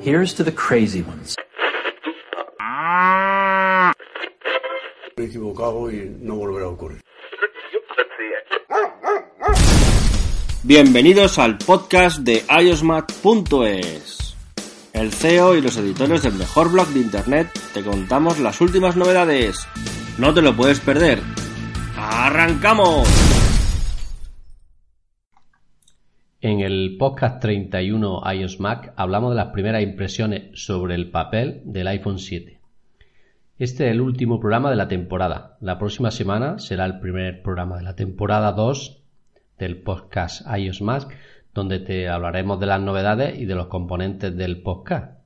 Here's to the crazy ones. Me he equivocado y no volverá a ocurrir. Bienvenidos al podcast de iosmat.es. El CEO y los editores del mejor blog de internet te contamos las últimas novedades. No te lo puedes perder. ¡Arrancamos! En el podcast 31 iOS Mac hablamos de las primeras impresiones sobre el papel del iPhone 7. Este es el último programa de la temporada. La próxima semana será el primer programa de la temporada 2 del podcast iOS Mac, donde te hablaremos de las novedades y de los componentes del podcast.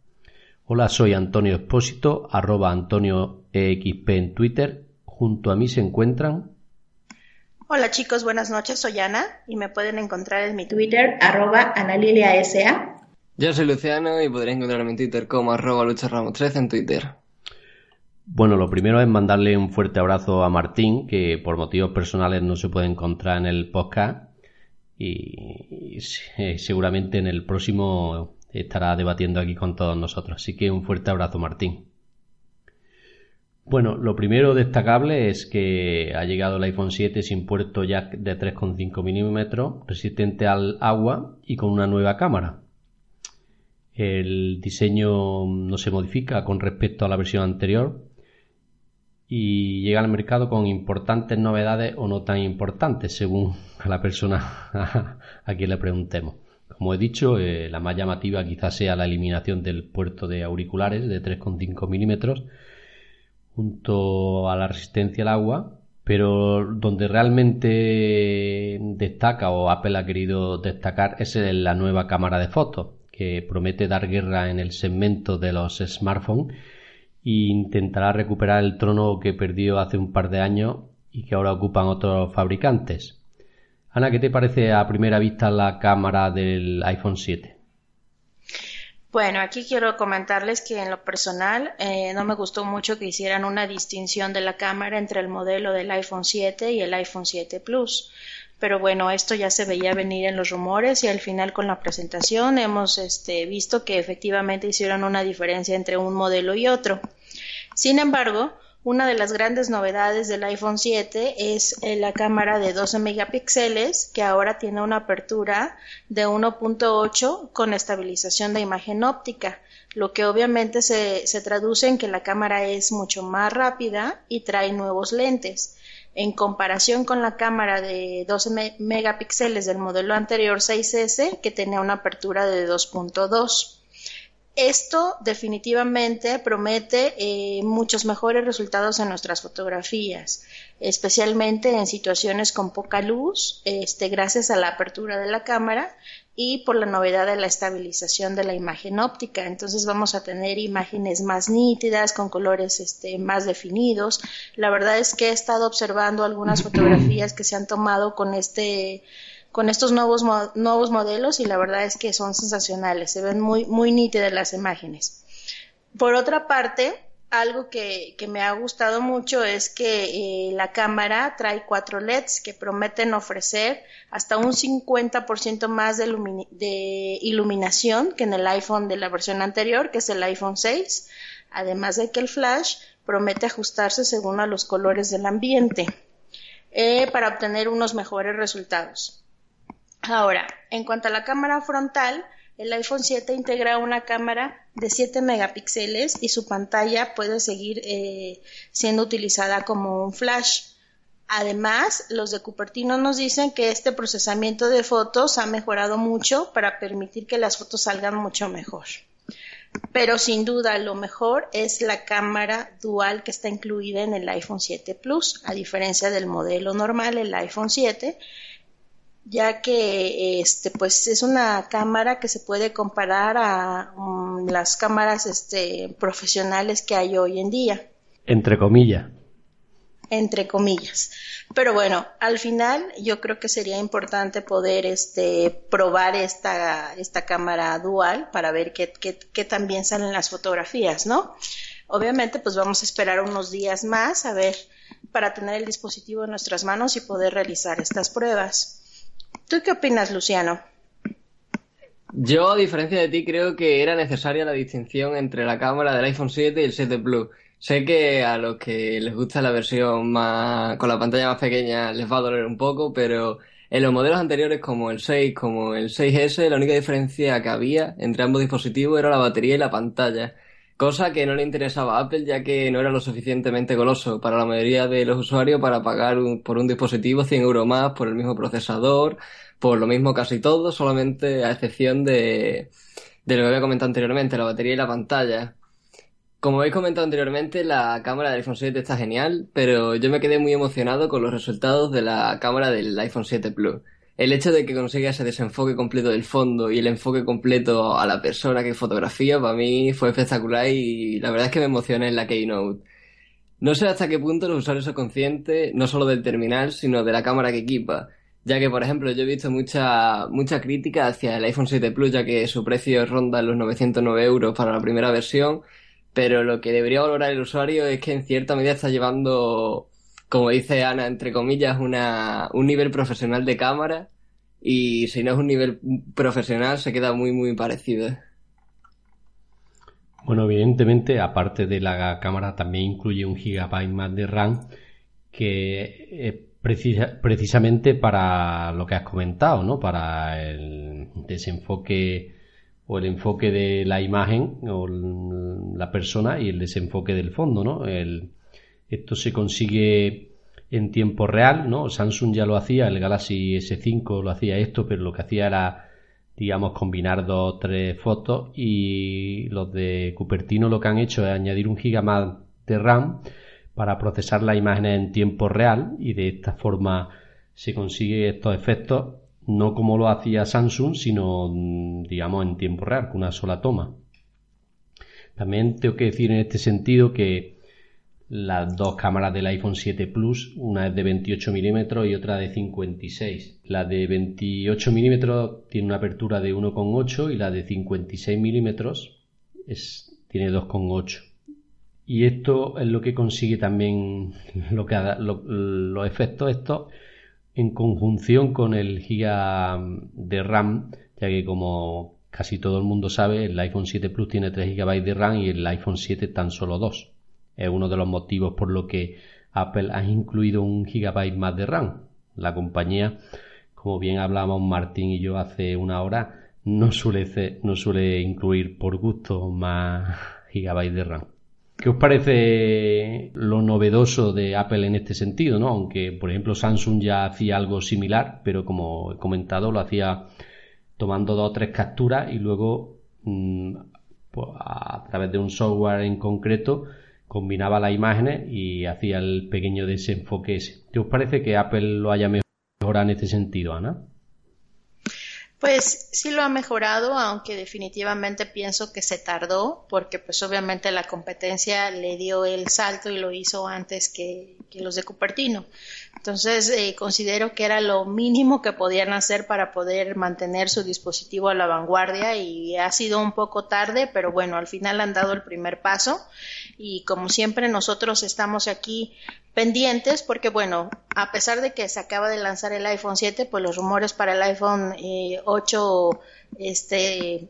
Hola, soy Antonio Expósito, arroba Antonio EXP en Twitter. Junto a mí se encuentran Hola chicos, buenas noches, soy Ana y me pueden encontrar en mi Twitter, arroba analiliasa. Yo soy Luciano y podréis encontrarme en Twitter como arroba lucharamos13 en Twitter. Bueno, lo primero es mandarle un fuerte abrazo a Martín, que por motivos personales no se puede encontrar en el podcast y, seguramente en el próximo estará debatiendo aquí con todos nosotros. Así que un fuerte abrazo, Martín. Bueno, lo primero destacable es que ha llegado el iPhone 7 sin puerto jack de 3,5 milímetros, resistente al agua y con una nueva cámara. El diseño no se modifica con respecto a la versión anterior y llega al mercado con importantes novedades o no tan importantes según a la persona a quien le preguntemos. Como he dicho, eh, la más llamativa quizás sea la eliminación del puerto de auriculares de 3,5 milímetros junto a la resistencia al agua, pero donde realmente destaca o Apple ha querido destacar es la nueva cámara de fotos, que promete dar guerra en el segmento de los smartphones e intentará recuperar el trono que perdió hace un par de años y que ahora ocupan otros fabricantes. Ana, ¿qué te parece a primera vista la cámara del iPhone 7? Bueno, aquí quiero comentarles que en lo personal eh, no me gustó mucho que hicieran una distinción de la cámara entre el modelo del iPhone 7 y el iPhone 7 Plus. Pero bueno, esto ya se veía venir en los rumores y al final con la presentación hemos este, visto que efectivamente hicieron una diferencia entre un modelo y otro. Sin embargo, una de las grandes novedades del iPhone 7 es eh, la cámara de 12 megapíxeles que ahora tiene una apertura de 1.8 con estabilización de imagen óptica, lo que obviamente se, se traduce en que la cámara es mucho más rápida y trae nuevos lentes. En comparación con la cámara de 12 megapíxeles del modelo anterior 6S que tenía una apertura de 2.2. Esto definitivamente promete eh, muchos mejores resultados en nuestras fotografías, especialmente en situaciones con poca luz, este, gracias a la apertura de la cámara y por la novedad de la estabilización de la imagen óptica. Entonces vamos a tener imágenes más nítidas, con colores este, más definidos. La verdad es que he estado observando algunas fotografías que se han tomado con este con estos nuevos, modelos y la verdad es que son sensacionales, se ven muy, muy nítidas las imágenes. Por otra parte, algo que, me ha gustado mucho es que eh, la cámara trae cuatro LEDs que prometen ofrecer hasta un 50% más de, de, iluminación que en el iPhone de la versión anterior, que es el iPhone 6, además de que el flash promete ajustarse según a los colores del ambiente eh, para obtener unos mejores resultados. Ahora, en cuanto a la cámara frontal, el iPhone 7 integra una cámara de 7 megapíxeles y su pantalla puede seguir eh, siendo utilizada como un flash. Además, los de Cupertino nos dicen que este procesamiento de fotos ha mejorado mucho para permitir que las fotos salgan mucho mejor. Pero sin duda lo mejor es la cámara dual que está incluida en el iPhone 7 Plus, a diferencia del modelo normal, el iPhone 7, ya que este pues es una cámara que se puede comparar a um, las cámaras este profesionales que hay hoy en día. Entre comillas. Entre comillas. Pero bueno al final yo creo que sería importante poder este probar esta esta cámara dual para ver qué, qué, qué tan bien salen las fotografías no obviamente pues vamos a esperar unos días más a ver para tener el dispositivo en nuestras manos y poder realizar estas pruebas ¿Tú qué opinas, Luciano? Yo, a diferencia de ti, creo que era necesaria la distinción entre la cámara del iPhone 7 y el 7 Plus. Sé que a los que les gusta la versión más con la pantalla más pequeña les va a doler un poco, pero en los modelos anteriores como el 6, como el 6S, la única diferencia que había entre ambos dispositivos era la batería y la pantalla. Cosa que no le interesaba a Apple ya que no era lo suficientemente goloso para la mayoría de los usuarios para pagar por un dispositivo 100 euros más por el mismo procesador, por lo mismo casi todo, solamente a excepción de, de lo que había comentado anteriormente, la batería y la pantalla. Como habéis comentado anteriormente, la cámara del iPhone 7 está genial, pero yo me quedé muy emocionado con los resultados de la cámara del iPhone 7 Plus. El hecho de que consiga ese desenfoque completo del fondo y el enfoque completo a la persona que fotografía, para mí fue espectacular y la verdad es que me emocioné en la Keynote. No sé hasta qué punto los usuarios son conscientes, no solo del terminal, sino de la cámara que equipa. Ya que, por ejemplo, yo he visto mucha, mucha crítica hacia el iPhone 7 Plus, ya que su precio ronda los 909 euros para la primera versión, pero lo que debería valorar el usuario es que en cierta medida está llevando, como dice Ana, entre comillas, una, un nivel profesional de cámara y si no es un nivel profesional se queda muy muy parecido. Bueno, evidentemente, aparte de la cámara, también incluye un gigabyte más de RAM que es precisamente para lo que has comentado, ¿no? Para el desenfoque o el enfoque de la imagen o la persona y el desenfoque del fondo, ¿no? El, esto se consigue en tiempo real, ¿no? Samsung ya lo hacía, el Galaxy S5 lo hacía esto, pero lo que hacía era, digamos, combinar dos o tres fotos y los de Cupertino lo que han hecho es añadir un giga más de RAM para procesar las imágenes en tiempo real y de esta forma se consigue estos efectos no como lo hacía Samsung, sino mm, digamos en tiempo real, con una sola toma. También tengo que decir en este sentido que las dos cámaras del iPhone 7 Plus, una es de 28 milímetros y otra de 56. La de 28 milímetros tiene una apertura de 1,8 y la de 56 milímetros tiene 2,8. Y esto es lo que consigue también lo que los efectos estos en conjunción con el giga de RAM, ya que como casi todo el mundo sabe, el iPhone 7 Plus tiene 3 GB de RAM y el iPhone 7 tan solo 2. Es uno de los motivos por lo que Apple ha incluido un gigabyte más de RAM. La compañía, como bien hablábamos Martín y yo hace una hora, no suele, no suele incluir por gusto más gigabytes de RAM. ¿Qué os parece lo novedoso de Apple en este sentido? ¿no? Aunque, por ejemplo, Samsung ya hacía algo similar, pero como he comentado, lo hacía tomando dos o tres capturas y luego mm, pues, a través de un software en concreto combinaba las imágenes y hacía el pequeño desenfoque ese. ¿Qué os parece que Apple lo haya mejorado en este sentido, Ana? Pues sí lo ha mejorado, aunque definitivamente pienso que se tardó, porque pues obviamente la competencia le dio el salto y lo hizo antes que, los de Cupertino. Entonces eh, considero que era lo mínimo que podían hacer para poder mantener su dispositivo a la vanguardia y ha sido un poco tarde, pero bueno, al final han dado el primer paso y como siempre nosotros estamos aquí pendientes porque bueno, a pesar de que se acaba de lanzar el iPhone 7, pues los rumores para el iPhone 8 eh, este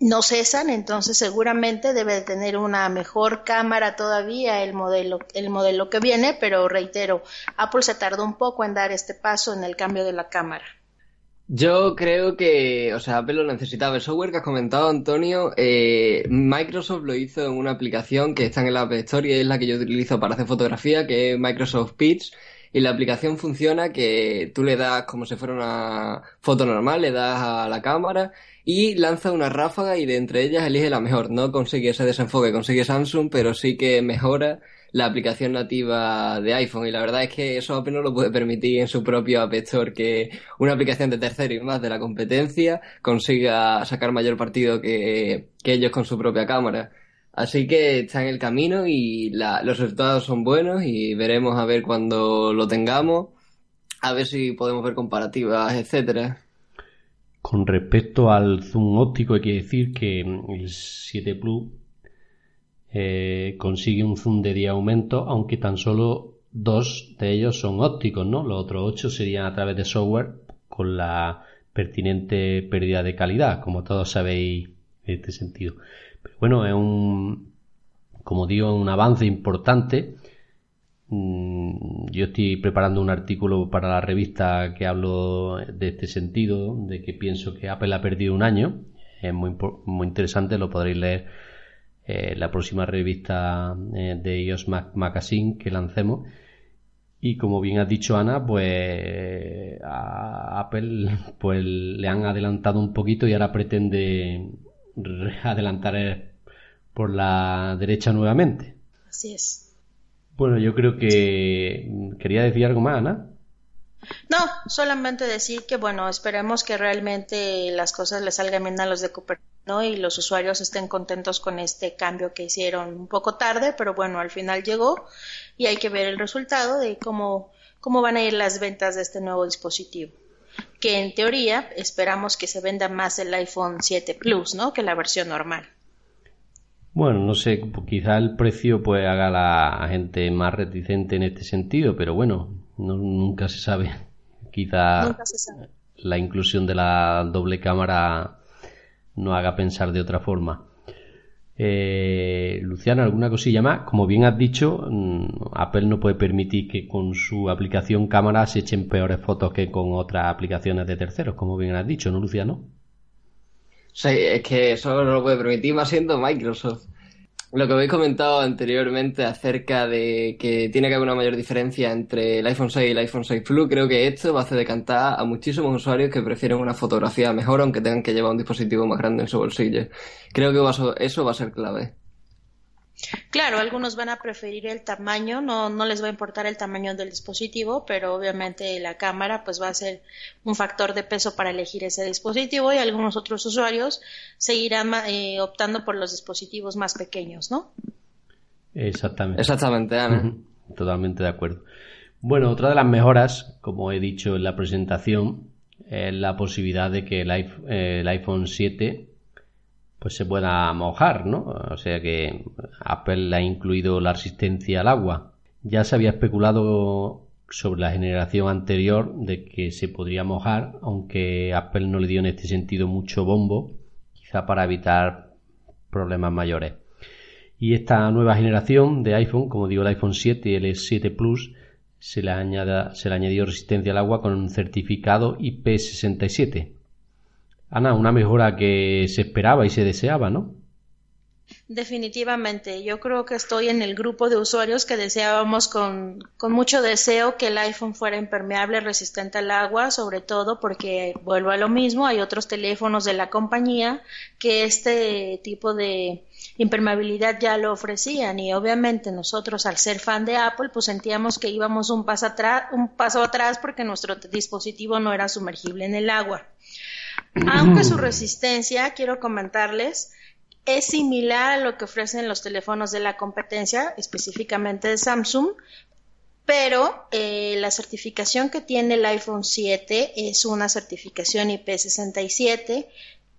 no cesan, entonces seguramente debe de tener una mejor cámara todavía el modelo el modelo que viene, pero reitero, Apple se tardó un poco en dar este paso en el cambio de la cámara. Yo creo que, o sea, Apple lo necesitaba. El software que has comentado, Antonio, eh, Microsoft lo hizo en una aplicación que está en el App Store y es la que yo utilizo para hacer fotografía, que es Microsoft Pitch. Y la aplicación funciona que tú le das como si fuera una foto normal, le das a la cámara y lanza una ráfaga y de entre ellas elige la mejor. No consigue ese desenfoque, consigue Samsung, pero sí que mejora la aplicación nativa de iPhone y la verdad es que eso apenas lo puede permitir en su propio App Store que una aplicación de tercero y más de la competencia consiga sacar mayor partido que, ellos con su propia cámara. Así que está en el camino y los resultados son buenos y veremos a ver cuando lo tengamos, a ver si podemos ver comparativas, etcétera. Con respecto al zoom óptico hay que decir que el 7 Plus eh, consigue un zoom de 10 aumento, aunque tan solo dos de ellos son ópticos, ¿no? Los otros ocho serían a través de software con la pertinente pérdida de calidad, como todos sabéis en este sentido. Bueno, es un, como digo, un avance importante. Mm, yo estoy preparando un artículo para la revista que hablo de este sentido, de que pienso que Apple ha perdido un año. Es muy, muy interesante, lo podréis leer en eh, la próxima revista eh, de iOS Magazine que lancemos. Y como bien has dicho Ana, pues a Apple pues le han adelantado un poquito y ahora pretende adelantar por la derecha nuevamente. Así es. Bueno, yo creo que quería decir algo más, Ana. No, solamente decir que bueno, esperemos que realmente las cosas le salgan bien a los de Cupertino y los usuarios estén contentos con este cambio que hicieron un poco tarde, pero bueno, al final llegó y hay que ver el resultado de cómo, cómo van a ir las ventas de este nuevo dispositivo. Que en teoría esperamos que se venda más el iPhone 7 Plus, ¿no? Que la versión normal. Bueno, no sé, quizá el precio pues haga a la gente más reticente en este sentido, pero bueno, nunca se sabe. Quizá la inclusión de la doble cámara no haga pensar de otra forma. Eh, Luciana, ¿alguna cosilla más? Como bien has dicho, mm, Apple no puede permitir que con su aplicación cámara se echen peores fotos que con otras aplicaciones de terceros, como bien has dicho, ¿no, Luciano? Sí, es que eso no lo puede permitir más siendo Microsoft. Lo que habéis comentado anteriormente acerca de que tiene que haber una mayor diferencia entre el iPhone 6 y el iPhone 6 Plus, creo que esto va a hacer decantar a muchísimos usuarios que prefieren una fotografía mejor aunque tengan que llevar un dispositivo más grande en su bolsillo. Creo que eso va a ser clave. Claro, algunos van a preferir el tamaño, no, no les va a importar el tamaño del dispositivo, pero obviamente la cámara pues va a ser un factor de peso para elegir ese dispositivo y algunos otros usuarios seguirán eh, optando por los dispositivos más pequeños, ¿no? Exactamente. Exactamente, Ana. Totalmente de acuerdo. Bueno, otra de las mejoras, como he dicho en la presentación, es la posibilidad de que el iPhone 7 pues se pueda mojar, ¿no? O sea que Apple ha incluido la resistencia al agua. Ya se había especulado sobre la generación anterior de que se podría mojar, aunque Apple no le dio en este sentido mucho bombo, quizá para evitar problemas mayores. Y esta nueva generación de iPhone, como digo el iPhone 7 y el S7 Plus, se le, añada, se le añadió resistencia al agua con un certificado IP67, Ana, una mejora que se esperaba y se deseaba, ¿no? Definitivamente, yo creo que estoy en el grupo de usuarios que deseábamos con, con, mucho deseo que el iPhone fuera impermeable, resistente al agua, sobre todo porque, vuelvo a lo mismo, hay otros teléfonos de la compañía que este tipo de impermeabilidad ya lo ofrecían y obviamente nosotros al ser fan de Apple pues sentíamos que íbamos un paso atrás, un paso atrás porque nuestro dispositivo no era sumergible en el agua. Aunque su resistencia, quiero comentarles, es similar a lo que ofrecen los teléfonos de la competencia, específicamente de Samsung, pero eh, la certificación que tiene el iPhone 7 es una certificación IP67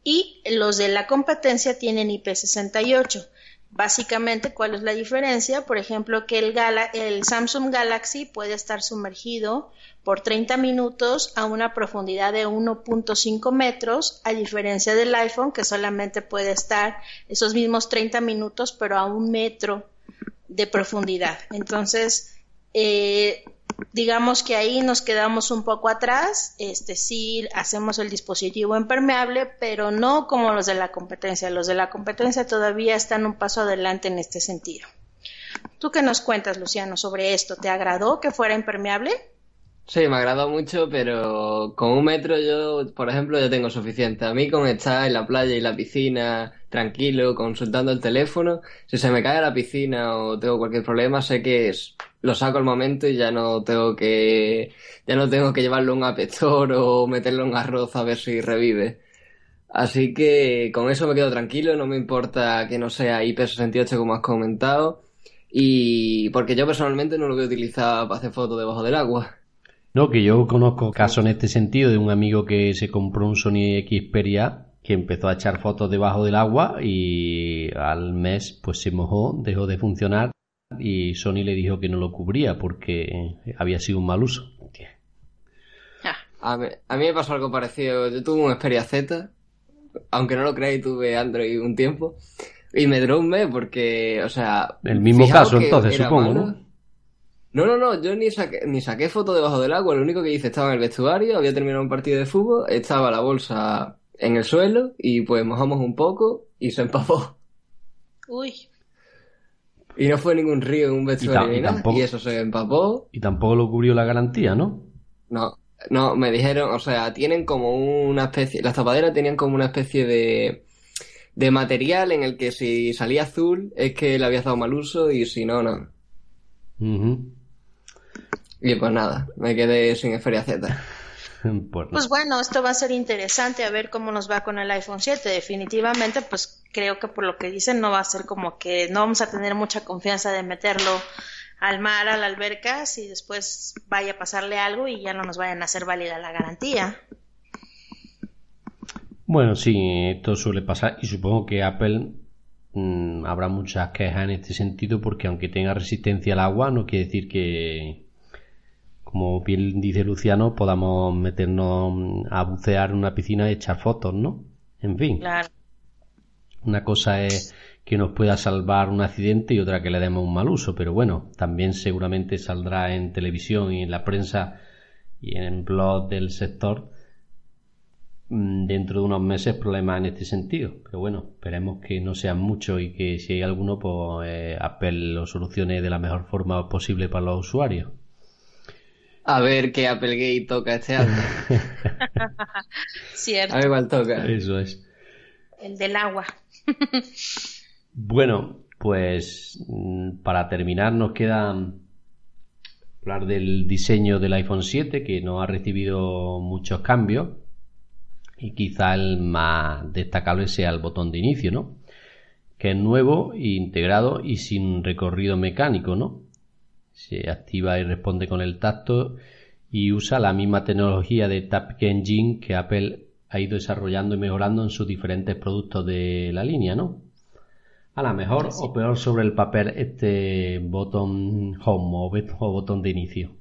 y los de la competencia tienen IP68. Básicamente, ¿cuál es la diferencia? Por ejemplo, que el, Samsung Galaxy puede estar sumergido por 30 minutos a una profundidad de 1.5 metros, a diferencia del iPhone que solamente puede estar esos mismos 30 minutos, pero a un metro de profundidad. Entonces, eh, digamos que ahí nos quedamos un poco atrás, este sí hacemos el dispositivo impermeable, pero no como los de la competencia. Los de la competencia todavía están un paso adelante en este sentido. ¿Tú qué nos cuentas, Luciano, sobre esto? ¿Te agradó que fuera impermeable? Sí, me agradó mucho, pero con un metro yo, por ejemplo, ya tengo suficiente. A mí con estar en la playa y la piscina, tranquilo, consultando el teléfono, si se me cae la piscina o tengo cualquier problema, sé que es, lo saco al momento y ya no tengo que, ya no tengo que llevarlo a un apestor o meterlo en arroz a ver si revive. Así que con eso me quedo tranquilo, no me importa que no sea IP68 como has comentado. Y porque yo personalmente no lo voy a utilizar para hacer fotos debajo del agua. No, que yo conozco casos en este sentido de un amigo que se compró un Sony Xperia que empezó a echar fotos debajo del agua y al mes pues se mojó, dejó de funcionar y Sony le dijo que no lo cubría porque había sido un mal uso. A mí, a mí me pasó algo parecido. Yo tuve un Xperia Z, aunque no lo creáis, tuve Android un tiempo. Y me duró un mes porque, o sea... El mismo caso entonces, supongo, malo. ¿no? No, no, no, yo ni saqué, ni saqué foto debajo del agua, lo único que hice estaba en el vestuario, había terminado un partido de fútbol, estaba la bolsa en el suelo y pues mojamos un poco y se empapó. Uy, Y no fue ningún río en un vestuario ta- y ni nada, tampoco- y eso se empapó. Y tampoco lo cubrió la garantía, ¿no? No, no, me dijeron, o sea, tienen como una especie, las tapaderas tenían como una especie de, de material en el que si salía azul es que le habías dado mal uso y si no, no. Ujú. Y pues nada, me quedé sin Xperia Z. Pues no. pues bueno, esto va a ser interesante a ver cómo nos va con el iPhone 7. Definitivamente, pues creo que por lo que dicen no va a ser como que no vamos a tener mucha confianza de meterlo al mar, a la alberca, si después vaya a pasarle algo y ya no nos vayan a hacer válida la garantía. Bueno, sí, esto suele pasar y supongo que Apple mm, habrá muchas quejas en este sentido porque aunque tenga resistencia al agua no quiere decir que, como bien dice Luciano, podamos meternos mm, a bucear en una piscina y echar fotos, ¿no? En fin, Claro. una cosa es que nos pueda salvar un accidente y otra que le demos un mal uso, pero bueno, también seguramente saldrá en televisión y en la prensa y en blog del sector mm, dentro de unos meses problemas en este sentido. Pero bueno, esperemos que no sean muchos y que si hay alguno, pues eh, Apple lo solucione de la mejor forma posible para los usuarios. A ver qué Applegate toca este año. Cierto, A ver cuál toca. Eso es. el del agua. Bueno, pues mm, para terminar nos queda hablar del diseño del iPhone 7 que no ha recibido muchos cambios y quizá el más destacable sea el botón de inicio, ¿no? Que es nuevo, integrado y sin recorrido mecánico, ¿no? Se activa y responde con el tacto y usa la misma tecnología de Tap Engine que Apple ha ido desarrollando y mejorando en sus diferentes productos de la línea, ¿no? A la mejor o peor sobre el papel este botón home o, botón de inicio.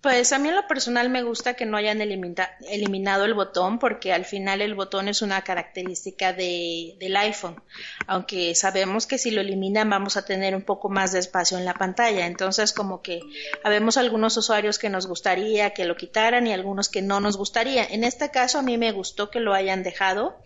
Pues a mí en lo personal me gusta que no hayan eliminado el botón porque al final el botón es una característica de, del iPhone, aunque sabemos que si lo eliminan vamos a tener un poco más de espacio en la pantalla, entonces como que habemos algunos usuarios que nos gustaría que lo quitaran y algunos que no nos gustaría. En este caso a mí me gustó que lo hayan dejado.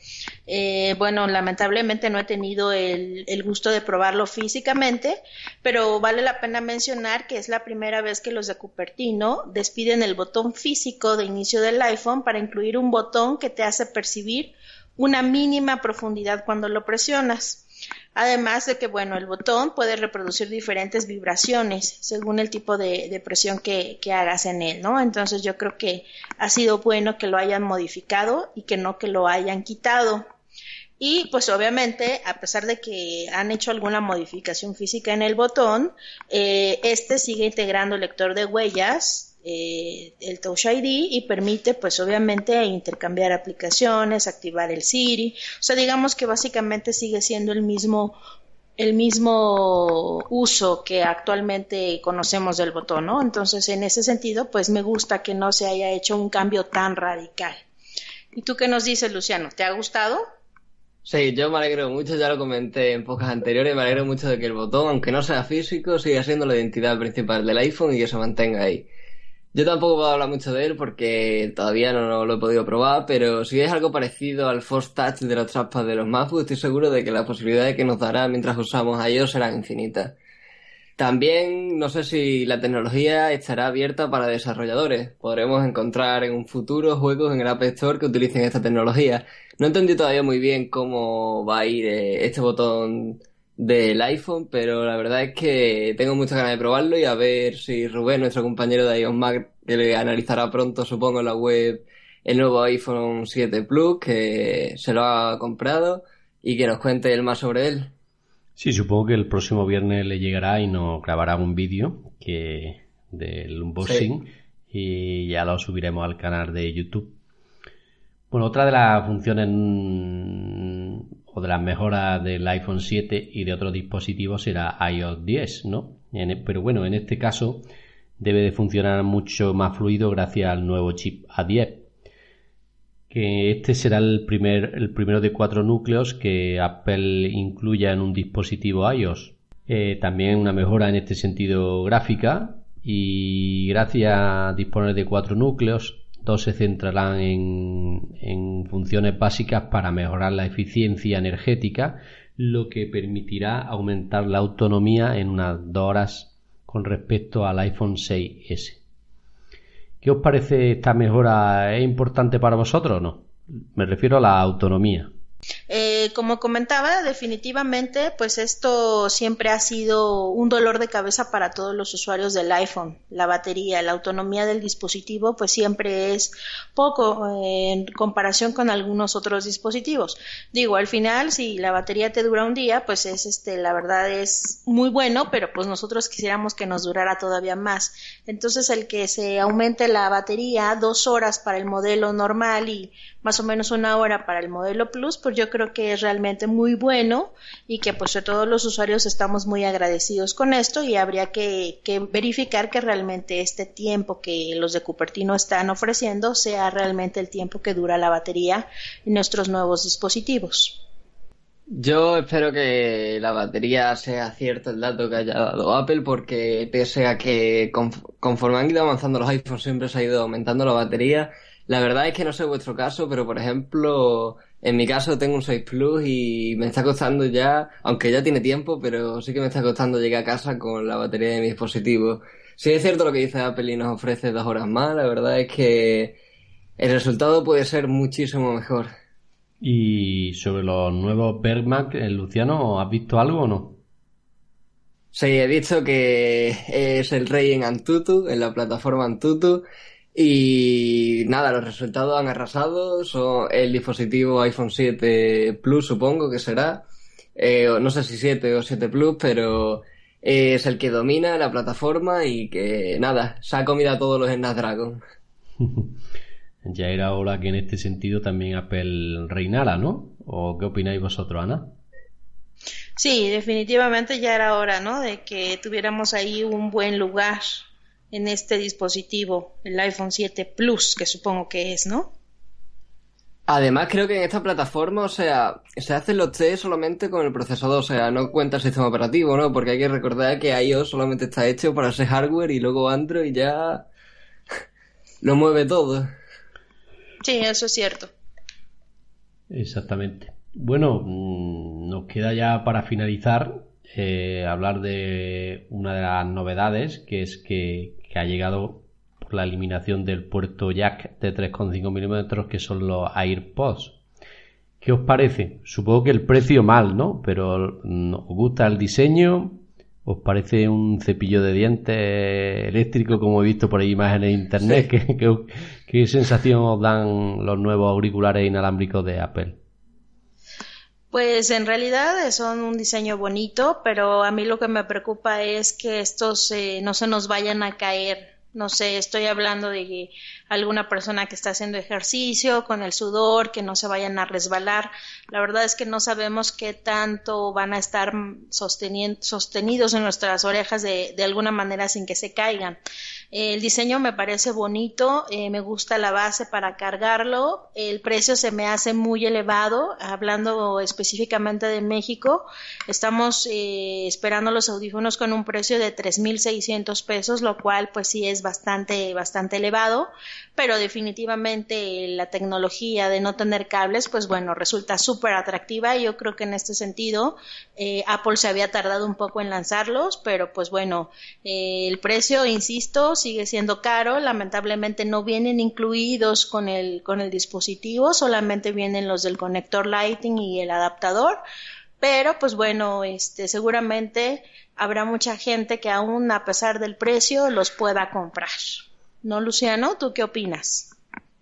Eh, bueno, lamentablemente no he tenido el, el gusto de probarlo físicamente, pero vale la pena mencionar que es la primera vez que los de Cupertino despiden el botón físico de inicio del iPhone para incluir un botón que te hace percibir una mínima profundidad cuando lo presionas. Además de que, bueno, el botón puede reproducir diferentes vibraciones según el tipo de, presión que, que hagas en él, ¿no? Entonces yo creo que ha sido bueno que lo hayan modificado y que no que lo hayan quitado. Y pues obviamente, a pesar de que han hecho alguna modificación física en el botón, eh, este sigue integrando el lector de huellas, eh, el Touch ID y permite pues obviamente intercambiar aplicaciones, activar el Siri. O sea, digamos que básicamente sigue siendo el mismo el mismo uso que actualmente conocemos del botón, ¿no? Entonces, en ese sentido, pues me gusta que no se haya hecho un cambio tan radical. ¿Y tú qué nos dices, Luciano? ¿Te ha gustado? Sí, yo me alegro mucho, ya lo comenté en pocas anteriores, me alegro mucho de que el botón, aunque no sea físico, siga siendo la identidad principal del iPhone y que se mantenga ahí. Yo tampoco puedo hablar mucho de él porque todavía no lo he podido probar, pero si es algo parecido al Force Touch de los trackpads de los MacBook, estoy seguro de que las posibilidades que nos dará mientras usamos iOS serán infinitas. También no sé si la tecnología estará abierta para desarrolladores. Podremos encontrar en un futuro juegos en el App Store que utilicen esta tecnología. No entendí todavía muy bien cómo va a ir eh, este botón del iPhone, pero la verdad es que tengo muchas ganas de probarlo y a ver si Rubén, nuestro compañero de iOS Mac, que le analizará pronto, supongo, en la web el nuevo iPhone 7 Plus, que se lo ha comprado, y que nos cuente él más sobre él. Sí, supongo que el próximo viernes le llegará y nos grabará un vídeo que del unboxing y ya lo subiremos al canal de YouTube. Bueno, otra de las funciones mm, o de las mejoras del iPhone 7 y de otros dispositivos será iOS 10, ¿no? E- pero bueno, en este caso debe de funcionar mucho más fluido gracias al nuevo chip A10 que este será el, primer, el primero de cuatro núcleos que Apple incluya en un dispositivo iOS. Eh, también una mejora en este sentido gráfica y gracias a disponer de cuatro núcleos, dos se centrarán en, en funciones básicas para mejorar la eficiencia energética, lo que permitirá aumentar la autonomía en unas dos horas con respecto al iPhone 6S. ¿Qué os parece esta mejora? ¿Es importante para vosotros o no? Me refiero a la autonomía. Eh, como comentaba, definitivamente, pues esto siempre ha sido un dolor de cabeza para todos los usuarios del iPhone. La batería, la autonomía del dispositivo, pues siempre es poco eh, en comparación con algunos otros dispositivos. Digo, al final, si la batería te dura un día, pues es este, la verdad es muy bueno, pero pues nosotros quisiéramos que nos durara todavía más. Entonces, el que se aumente la batería dos horas para el modelo normal y más o menos una hora para el modelo Plus, pues yo creo que es realmente muy bueno y que pues todos los usuarios estamos muy agradecidos con esto y habría que, verificar que realmente este tiempo que los de Cupertino están ofreciendo sea realmente el tiempo que dura la batería en nuestros nuevos dispositivos. Yo espero que la batería sea cierto el dato que haya dado Apple porque pese a que conforme han ido avanzando los iPhones siempre se ha ido aumentando la batería la verdad es que no sé vuestro caso, pero por ejemplo, en mi caso tengo un 6 Plus y me está costando ya, aunque ya tiene tiempo, pero sí que me está costando llegar a casa con la batería de mi dispositivo. Si es cierto lo que dice Apple y nos ofrece dos horas más, la verdad es que el resultado puede ser muchísimo mejor. Y sobre los nuevos Bergmac, eh, Luciano, ¿has visto algo o no? Sí, he visto que es el rey en Antutu, en la plataforma Antutu, y nada, los resultados han arrasado. Son el dispositivo iPhone 7 Plus, supongo que será. Eh, no sé si 7 o 7 Plus, pero es el que domina la plataforma y que nada, se ha comido a todos los Snapdragon. ya era hora que en este sentido también Apple reinara, ¿no? ¿O qué opináis vosotros, Ana? Sí, definitivamente ya era hora, ¿no? De que tuviéramos ahí un buen lugar en este dispositivo, el iPhone 7 Plus, que supongo que es, ¿no? Además, creo que en esta plataforma, o sea, se hacen los test solamente con el procesador, o sea, no cuenta el sistema operativo, ¿no? Porque hay que recordar que iOS solamente está hecho para ese hardware y luego Android ya lo mueve todo. Sí, eso es cierto. Exactamente. Bueno, mm, nos queda ya para finalizar eh, hablar de una de las novedades, que es que que ha llegado por la eliminación del puerto jack de 3,5 milímetros que son los AirPods. ¿Qué os parece? Supongo que el precio mal, ¿no? Pero ¿os gusta el diseño? ¿Os parece un cepillo de dientes eléctrico como he visto por ahí imágenes en internet? ¿Qué, sensación os dan los nuevos auriculares inalámbricos de Apple? Pues en realidad son un diseño bonito, pero a mí lo que me preocupa es que estos eh, no se nos vayan a caer. No sé, estoy hablando de alguna persona que está haciendo ejercicio con el sudor, que no se vayan a resbalar. La verdad es que no sabemos qué tanto van a estar sostenidos en nuestras orejas de, de alguna manera sin que se caigan. El diseño me parece bonito, eh, me gusta la base para cargarlo, el precio se me hace muy elevado, hablando específicamente de México, estamos eh, esperando los audífonos con un precio de 3.600 pesos, lo cual pues sí es bastante, bastante elevado, pero definitivamente la tecnología de no tener cables, pues bueno, resulta súper atractiva y yo creo que en este sentido eh, Apple se había tardado un poco en lanzarlos, pero pues bueno, el precio, insisto, sigue siendo caro, lamentablemente no vienen incluidos con el, con el dispositivo, solamente vienen los del conector Lighting y el adaptador, pero pues bueno, este, seguramente habrá mucha gente que aún a pesar del precio los pueda comprar. ¿No, Luciano? ¿Tú qué opinas?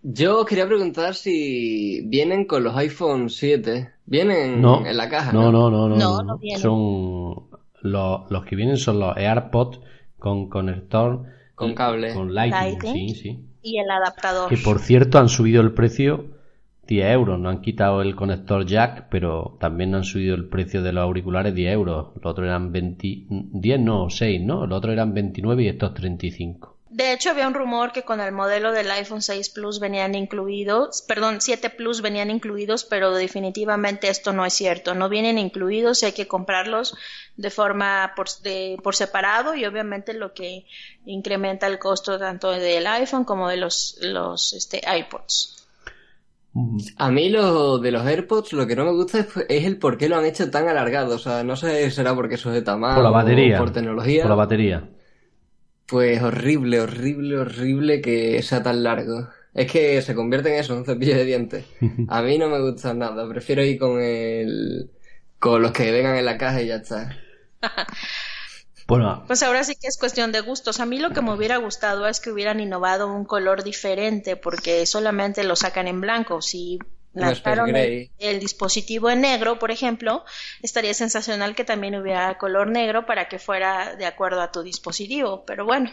Yo quería preguntar si vienen con los iPhone 7. ¿Vienen en la caja? No, no, no, no. no, Son los, los, que vienen son los AirPods con conector con cable. Con Lightning, sí, sí. Y el adaptador. Que por cierto han subido el precio 10 euros. No han quitado el conector jack, pero también han subido el precio de los auriculares 10 euros. Los otros eran 20, 10 no, 6, ¿no? Los otros eran 29 y estos 35. De hecho, había un rumor que con el modelo del iPhone 6 Plus venían incluidos, perdón, 7 Plus venían incluidos, pero definitivamente esto no es cierto. No vienen incluidos y hay que comprarlos de forma por, de, por separado y obviamente lo que incrementa el costo tanto del iPhone como de los, los este, iPods. A mí lo de los AirPods lo que no me gusta es, es el por qué lo han hecho tan alargado. O sea, no sé si será porque eso es de tamaño Por la batería. o por tecnología. Por la batería. Pues horrible, horrible, horrible que sea tan largo. Es que se convierte en eso, un cepillo de dientes. A mí no me gusta nada, prefiero ir con el... con los que vengan en la caja y ya está. Bueno, Pues ahora sí que es cuestión de gustos. A mí lo que me hubiera gustado es que hubieran innovado un color diferente, porque solamente lo sacan en blanco. Si lanzaron el, Gray. el dispositivo en negro, por ejemplo, estaría sensacional que también hubiera color negro para que fuera de acuerdo a tu dispositivo. Pero bueno,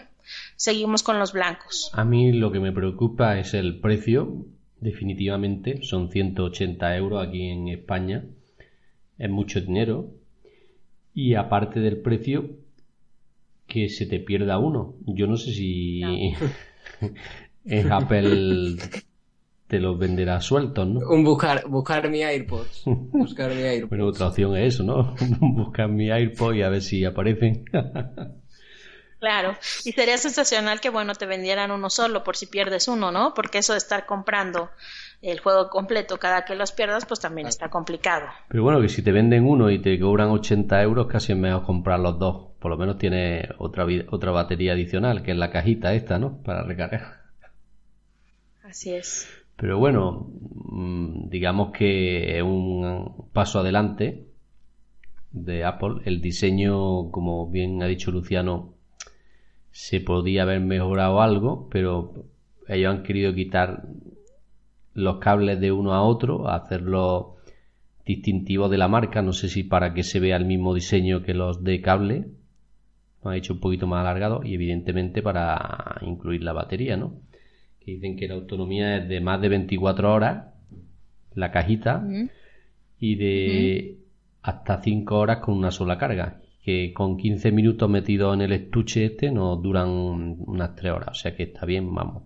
seguimos con los blancos. a mí lo que me preocupa es el precio. Definitivamente son 180 euros aquí en España. Es mucho dinero. Y aparte del precio, que se te pierda uno. Yo no sé si en Apple te los venderá sueltos, ¿no? Un buscar, buscar mi AirPods. Buscar mi AirPods. Bueno, otra opción es eso, ¿no? Buscar mi AirPod y a ver si aparecen. Claro, y sería sensacional que, bueno, te vendieran uno solo por si pierdes uno, ¿no? Porque eso de estar comprando el juego completo cada que los pierdas, pues también está complicado. Pero bueno, que si te venden uno y te cobran 80 euros, casi es mejor comprar los dos. Por lo menos tiene otra, otra batería adicional, que es la cajita esta, ¿no? Para recargar. Así es. Pero bueno, mm, digamos que es un paso adelante de Apple. El diseño, como bien ha dicho Luciano, se podía haber mejorado algo, pero ellos han querido quitar los cables de uno a otro, hacerlo distintivo de la marca. No sé si para que se vea el mismo diseño que los de cable. Lo han hecho un poquito más alargado y evidentemente para incluir la batería, ¿no? Que dicen que la autonomía es de más de 24 horas, la cajita, y de hasta 5 horas con una sola carga, que con 15 minutos metidos en el estuche este nos duran unas 3 horas, o sea que está bien, vamos.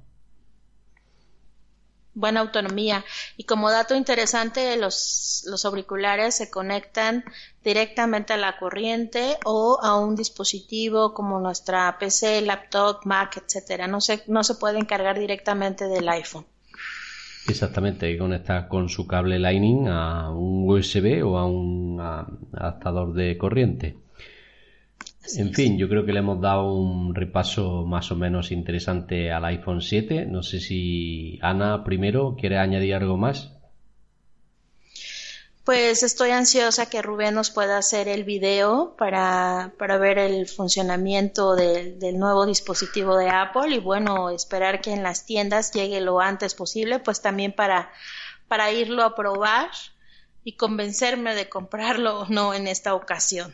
Buena autonomía. Y como dato interesante, los, los auriculares se conectan directamente a la corriente o a un dispositivo como nuestra PC, laptop, Mac, etcétera. No se, no se pueden cargar directamente del iPhone. Exactamente, que conectar con su cable Lightning a un USB o a un adaptador de corriente. En fin, yo creo que le hemos dado un repaso más o menos interesante al iPhone 7. No sé si Ana primero quiere añadir algo más. Pues estoy ansiosa que Rubén nos pueda hacer el video para, para ver el funcionamiento del, del nuevo dispositivo de Apple y bueno, esperar que en las tiendas llegue lo antes posible, pues también para, para irlo a probar y convencerme de comprarlo o no en esta ocasión.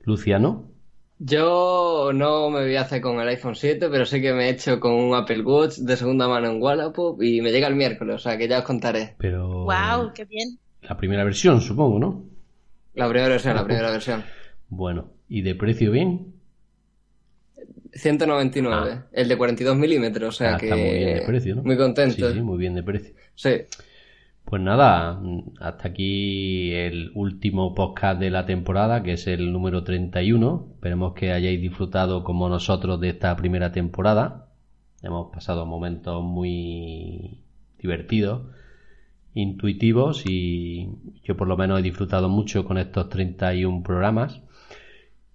Luciano. Yo no me voy a hacer con el iPhone 7, pero sé que me he hecho con un Apple Watch de segunda mano en Wallapop y me llega el miércoles, o sea que ya os contaré. Pero ¡Wow! ¡Qué bien! la primera versión, supongo, ¿no? La primera versión, la primera versión. Bueno, ¿y de precio bien? 199, el de 42 milímetros, o sea Ah, que está muy bien de precio, ¿no? muy contento. Sí, sí, muy bien de precio. Sí. Pues nada, hasta aquí el último podcast de la temporada, que es el número 31. Esperemos que hayáis disfrutado como nosotros de esta primera temporada. Hemos pasado momentos muy divertidos, intuitivos y yo por lo menos he disfrutado mucho con estos 31 programas.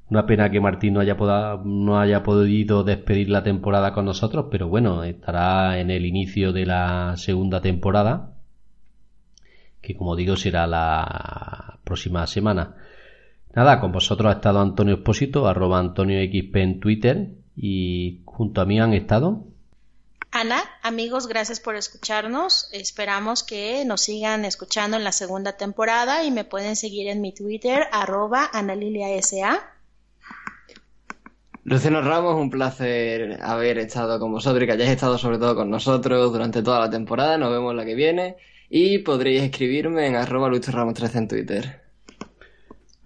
Una pena que Martín no haya, poda- no haya podido despedir la temporada con nosotros, pero bueno, estará en el inicio de la segunda temporada que como digo será la próxima semana. Nada, con vosotros ha estado Antonio Espósito, arroba Antonio XP en Twitter y junto a mí han estado. Ana, amigos, gracias por escucharnos. Esperamos que nos sigan escuchando en la segunda temporada y me pueden seguir en mi Twitter, arroba analiliasa. Luciano Ramos, un placer haber estado con vosotros y que hayáis estado sobre todo con nosotros durante toda la temporada. Nos vemos la que viene. Y podréis escribirme en arroba Luis Ramos 13 en Twitter.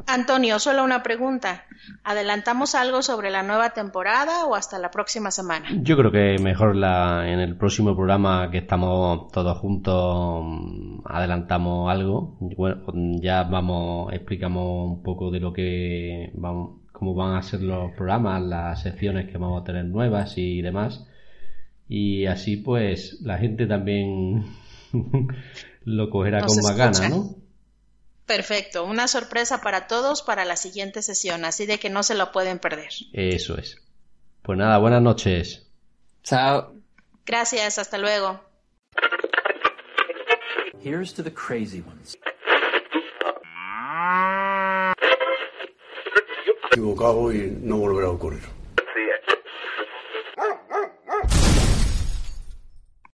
Antonio, solo una pregunta. ¿Adelantamos algo sobre la nueva temporada o hasta la próxima semana? Yo creo que mejor la, en el próximo programa que estamos todos juntos mm, adelantamos algo. Bueno, ya vamos, explicamos un poco de lo que vamos, cómo van a ser los programas, las secciones que vamos a tener nuevas y demás. Y así pues la gente también lo cogerá Nos con más ganas, ¿no? Perfecto, una sorpresa para todos para la siguiente sesión, así de que no se lo pueden perder. Eso es. Pues nada, buenas noches. Chao. Gracias, hasta luego. Here's to the crazy ones. equivocado y no volverá a ocurrir.